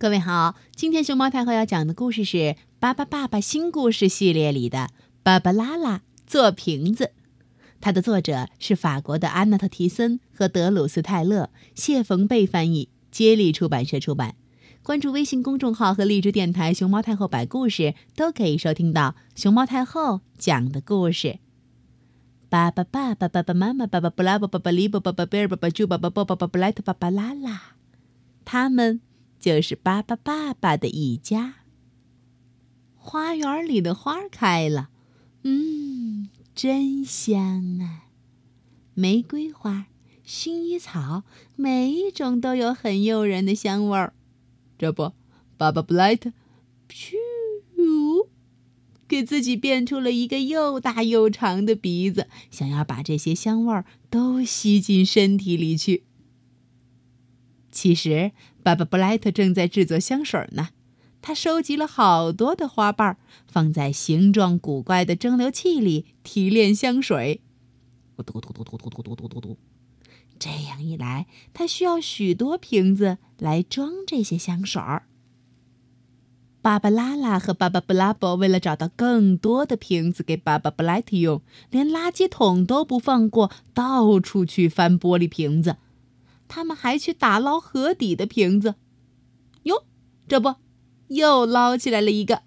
各位好，今天熊猫太后要讲的故事是《巴巴爸爸新故事系列》里的《芭芭拉拉做瓶子》，它的作者是法国的安娜特·提森和德鲁斯·泰勒，谢冯贝翻译，接力出版社出版。关注微信公众号和荔枝电台“熊猫太后摆故事”，都可以收听到熊猫太后讲的故事。巴巴爸爸、爸爸妈妈、爸爸布拉布、爸爸利布、爸爸贝尔、爸爸猪、爸爸波、爸爸布莱特、芭芭拉拉，他们。就是巴巴爸爸的一家。花园里的花开了，嗯，真香啊！玫瑰花、薰衣草，每一种都有很诱人的香味儿。这不，巴巴布莱特，噗，给自己变出了一个又大又长的鼻子，想要把这些香味儿都吸进身体里去。其实，爸爸布莱特正在制作香水呢。他收集了好多的花瓣，放在形状古怪的蒸馏器里提炼香水。嘟嘟嘟嘟嘟嘟嘟嘟嘟嘟。这样一来，他需要许多瓶子来装这些香水儿。芭芭拉拉和巴巴布拉伯为了找到更多的瓶子给巴巴布莱特用，连垃圾桶都不放过，到处去翻玻璃瓶子。他们还去打捞河底的瓶子，哟，这不，又捞起来了一个。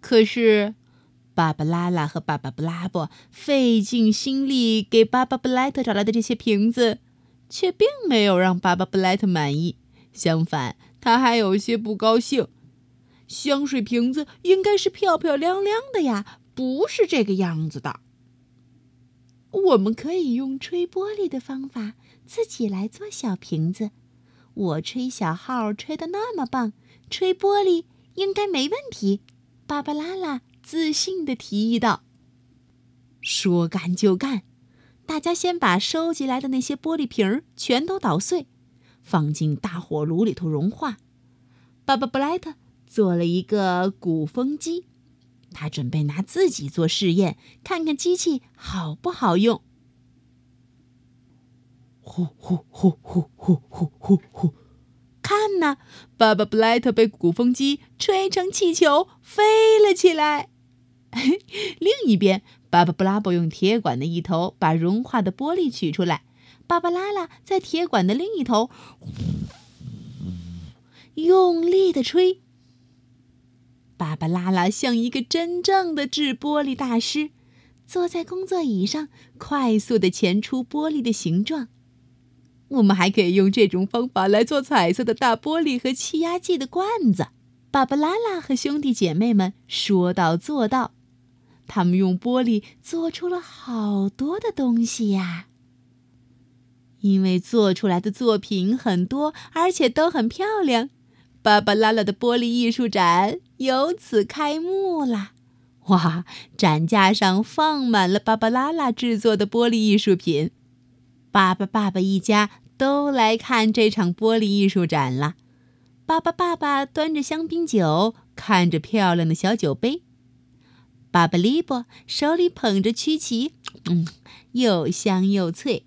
可是，芭芭拉拉和巴巴布拉伯费尽心力给巴巴布莱特找来的这些瓶子，却并没有让巴巴布莱特满意。相反，他还有些不高兴。香水瓶子应该是漂漂亮亮的呀，不是这个样子的。我们可以用吹玻璃的方法。自己来做小瓶子，我吹小号吹得那么棒，吹玻璃应该没问题。芭芭拉拉自信地提议道：“说干就干，大家先把收集来的那些玻璃瓶儿全都捣碎，放进大火炉里头融化。”巴巴布莱特做了一个鼓风机，他准备拿自己做试验，看看机器好不好用。呼呼呼呼呼呼呼呼！看呐，巴巴布莱特被鼓风机吹成气球飞了起来。另一边，巴巴布拉伯用铁管的一头把融化的玻璃取出来，芭芭拉拉在铁管的另一头用力的吹。芭芭拉拉像一个真正的制玻璃大师，坐在工作椅上，快速的钳出玻璃的形状。我们还可以用这种方法来做彩色的大玻璃和气压计的罐子。芭芭拉拉和兄弟姐妹们说到做到，他们用玻璃做出了好多的东西呀。因为做出来的作品很多，而且都很漂亮，芭芭拉拉的玻璃艺术展由此开幕了。哇，展架上放满了芭芭拉拉制作的玻璃艺术品。巴巴爸爸一家都来看这场玻璃艺术展了。巴巴爸爸端着香槟酒，看着漂亮的小酒杯。巴巴利波手里捧着曲奇，嗯，又香又脆。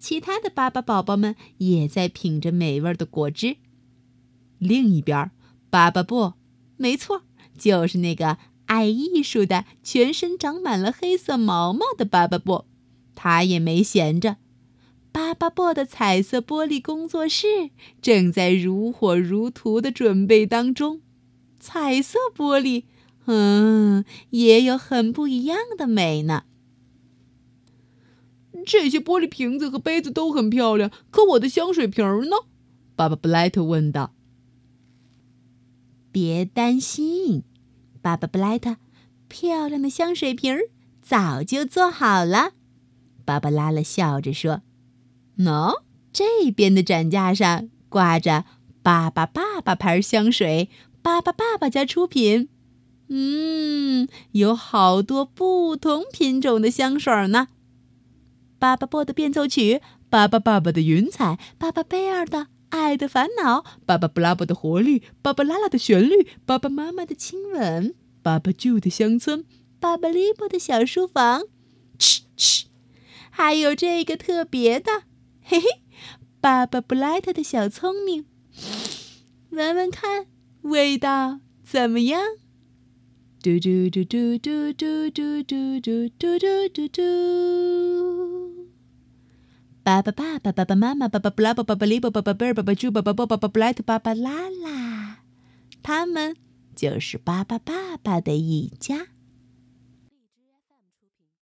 其他的巴巴宝宝们也在品着美味的果汁。另一边，巴巴布，没错，就是那个爱艺术的、全身长满了黑色毛毛的巴巴布，他也没闲着。巴巴布的彩色玻璃工作室正在如火如荼的准备当中。彩色玻璃，嗯，也有很不一样的美呢。这些玻璃瓶子和杯子都很漂亮，可我的香水瓶呢？巴巴布莱特问道。别担心，巴巴布莱特，漂亮的香水瓶早就做好了。芭芭拉拉笑着说。喏，这边的展架上挂着“巴巴爸爸”牌香水，巴巴爸爸家出品。嗯，有好多不同品种的香水呢。巴巴波的变奏曲，巴巴爸爸的云彩，巴巴贝尔的爱的烦恼，巴巴布拉伯的活力，巴巴拉拉的旋律，爸爸妈妈的亲吻，巴巴舅的乡村，巴巴利波的小书房。嘘嘘，还有这个特别的。嘿嘿，爸爸布莱特的小聪明，闻闻看，味道怎么样？嘟嘟嘟嘟嘟嘟嘟嘟嘟嘟嘟嘟嘟。爸爸爸爸爸爸妈妈爸爸布拉爸爸比利爸爸爸贝尔爸爸猪爸爸爸爸爸布莱特爸爸拉拉，他们就是巴巴爸爸的一家。